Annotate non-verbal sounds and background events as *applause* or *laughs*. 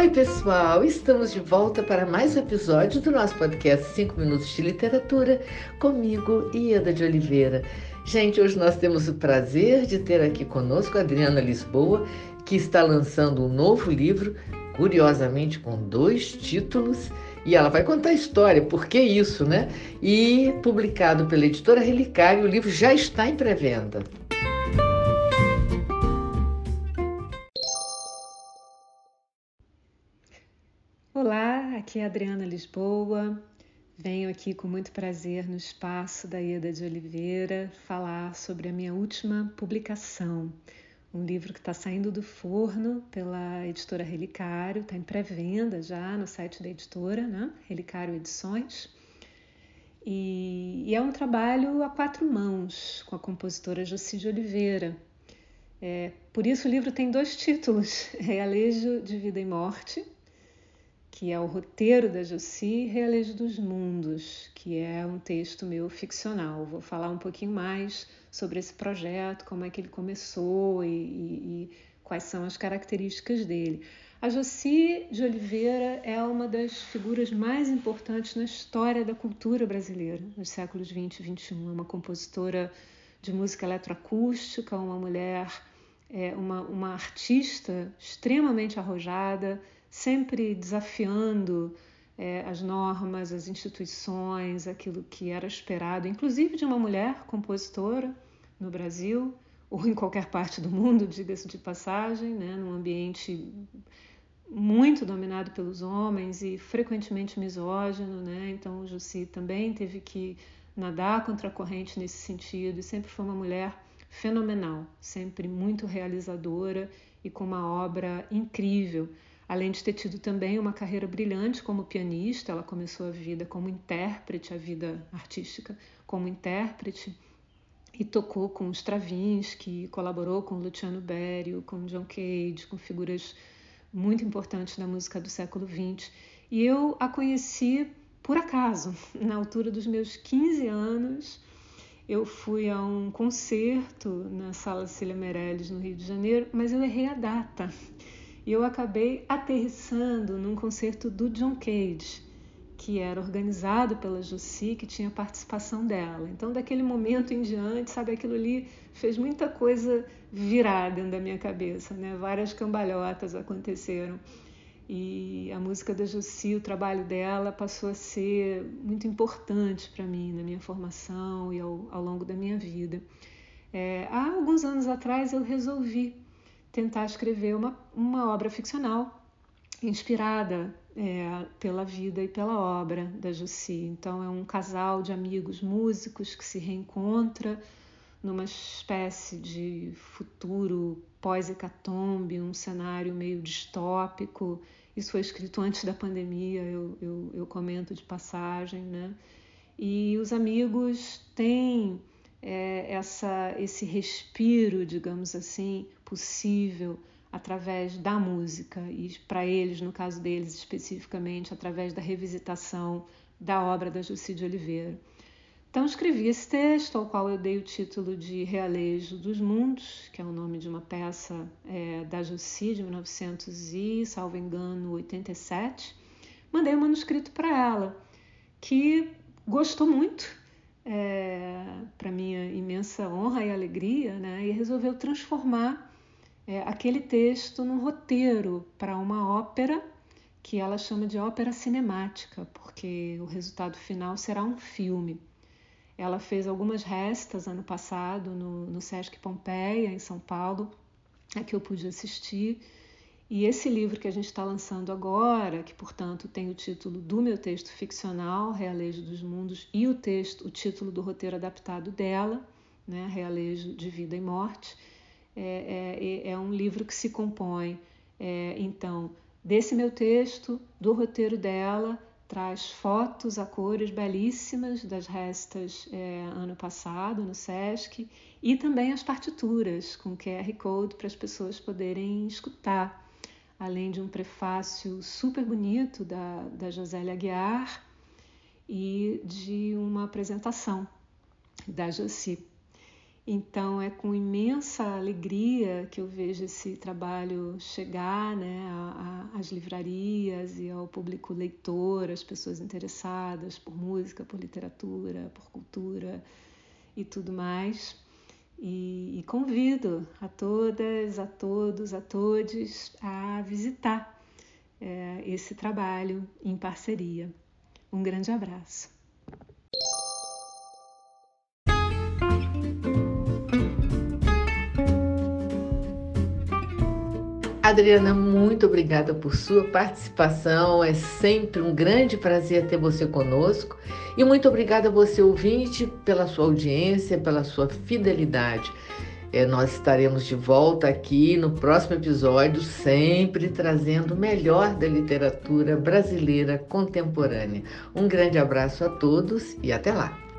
Oi, pessoal! Estamos de volta para mais um episódio do nosso podcast 5 Minutos de Literatura, comigo, Ieda de Oliveira. Gente, hoje nós temos o prazer de ter aqui conosco a Adriana Lisboa, que está lançando um novo livro, curiosamente com dois títulos, e ela vai contar a história, por que isso, né? E publicado pela editora Relicário, o livro já está em pré-venda. Olá, aqui é a Adriana Lisboa. Venho aqui com muito prazer no espaço da Ieda de Oliveira falar sobre a minha última publicação, um livro que está saindo do forno pela editora Relicário, está em pré-venda já no site da editora, né? Relicário Edições. E, e, é um trabalho a quatro mãos com a compositora Joci de Oliveira. É, por isso o livro tem dois títulos: *laughs* Realejo de Vida e Morte que é o roteiro da Joci Realejo dos Mundos, que é um texto meu ficcional. Vou falar um pouquinho mais sobre esse projeto, como é que ele começou e, e, e quais são as características dele. A Joci de Oliveira é uma das figuras mais importantes na história da cultura brasileira, nos séculos 20 e 21. É uma compositora de música eletroacústica, uma mulher, é, uma, uma artista extremamente arrojada, sempre desafiando é, as normas, as instituições, aquilo que era esperado, inclusive de uma mulher compositora no Brasil ou em qualquer parte do mundo, diga-se de passagem, né, num ambiente muito dominado pelos homens e frequentemente misógino, né? Então, Jussi também teve que nadar contra a corrente nesse sentido e sempre foi uma mulher fenomenal, sempre muito realizadora e com uma obra incrível. Além de ter tido também uma carreira brilhante como pianista, ela começou a vida como intérprete, a vida artística como intérprete, e tocou com Stravinsky, colaborou com Luciano Berio, com John Cage, com figuras muito importantes da música do século XX. E eu a conheci por acaso, *laughs* na altura dos meus 15 anos. Eu fui a um concerto na Sala Cília Meirelles, no Rio de Janeiro, mas eu errei a data e eu acabei aterrissando num concerto do John Cage, que era organizado pela Jussi, que tinha participação dela. Então, daquele momento em diante, sabe, aquilo ali fez muita coisa virar dentro da minha cabeça, né? Várias cambalhotas aconteceram. E a música da Jussi, o trabalho dela, passou a ser muito importante para mim na minha formação e ao, ao longo da minha vida. É, há alguns anos atrás eu resolvi tentar escrever uma, uma obra ficcional inspirada é, pela vida e pela obra da Jussi. Então, é um casal de amigos músicos que se reencontra numa espécie de futuro pós-hecatombe, um cenário meio distópico. Isso foi escrito antes da pandemia, eu, eu, eu comento de passagem, né? E os amigos têm é, essa, esse respiro, digamos assim, possível através da música e para eles, no caso deles especificamente, através da revisitação da obra da Jussi de Oliveira. Então escrevi esse texto, ao qual eu dei o título de Realejo dos Mundos, que é o nome de uma peça é, da Jussi de 1900 e, salvo engano, 87. Mandei o um manuscrito para ela, que gostou muito é, para minha imensa honra e alegria, né? e resolveu transformar é, aquele texto num roteiro para uma ópera que ela chama de ópera cinemática, porque o resultado final será um filme. Ela fez algumas restas ano passado no, no Sesc Pompeia, em São Paulo, a que eu pude assistir e esse livro que a gente está lançando agora, que portanto tem o título do meu texto ficcional, Realejo dos Mundos, e o texto, o título do roteiro adaptado dela, né, Realejo de Vida e Morte, é, é, é um livro que se compõe, é, então, desse meu texto, do roteiro dela, traz fotos a cores belíssimas das restas é, ano passado no SESC e também as partituras com QR Code para as pessoas poderem escutar além de um prefácio super bonito da, da Josélia Aguiar e de uma apresentação da Josi. Então é com imensa alegria que eu vejo esse trabalho chegar né, às livrarias e ao público leitor, às pessoas interessadas por música, por literatura, por cultura e tudo mais. E, e convido a todas, a todos, a todos a visitar é, esse trabalho em parceria. Um grande abraço. Adriana, muito obrigada por sua participação. É sempre um grande prazer ter você conosco. E muito obrigada a você, ouvinte, pela sua audiência, pela sua fidelidade. É, nós estaremos de volta aqui no próximo episódio, sempre trazendo o melhor da literatura brasileira contemporânea. Um grande abraço a todos e até lá!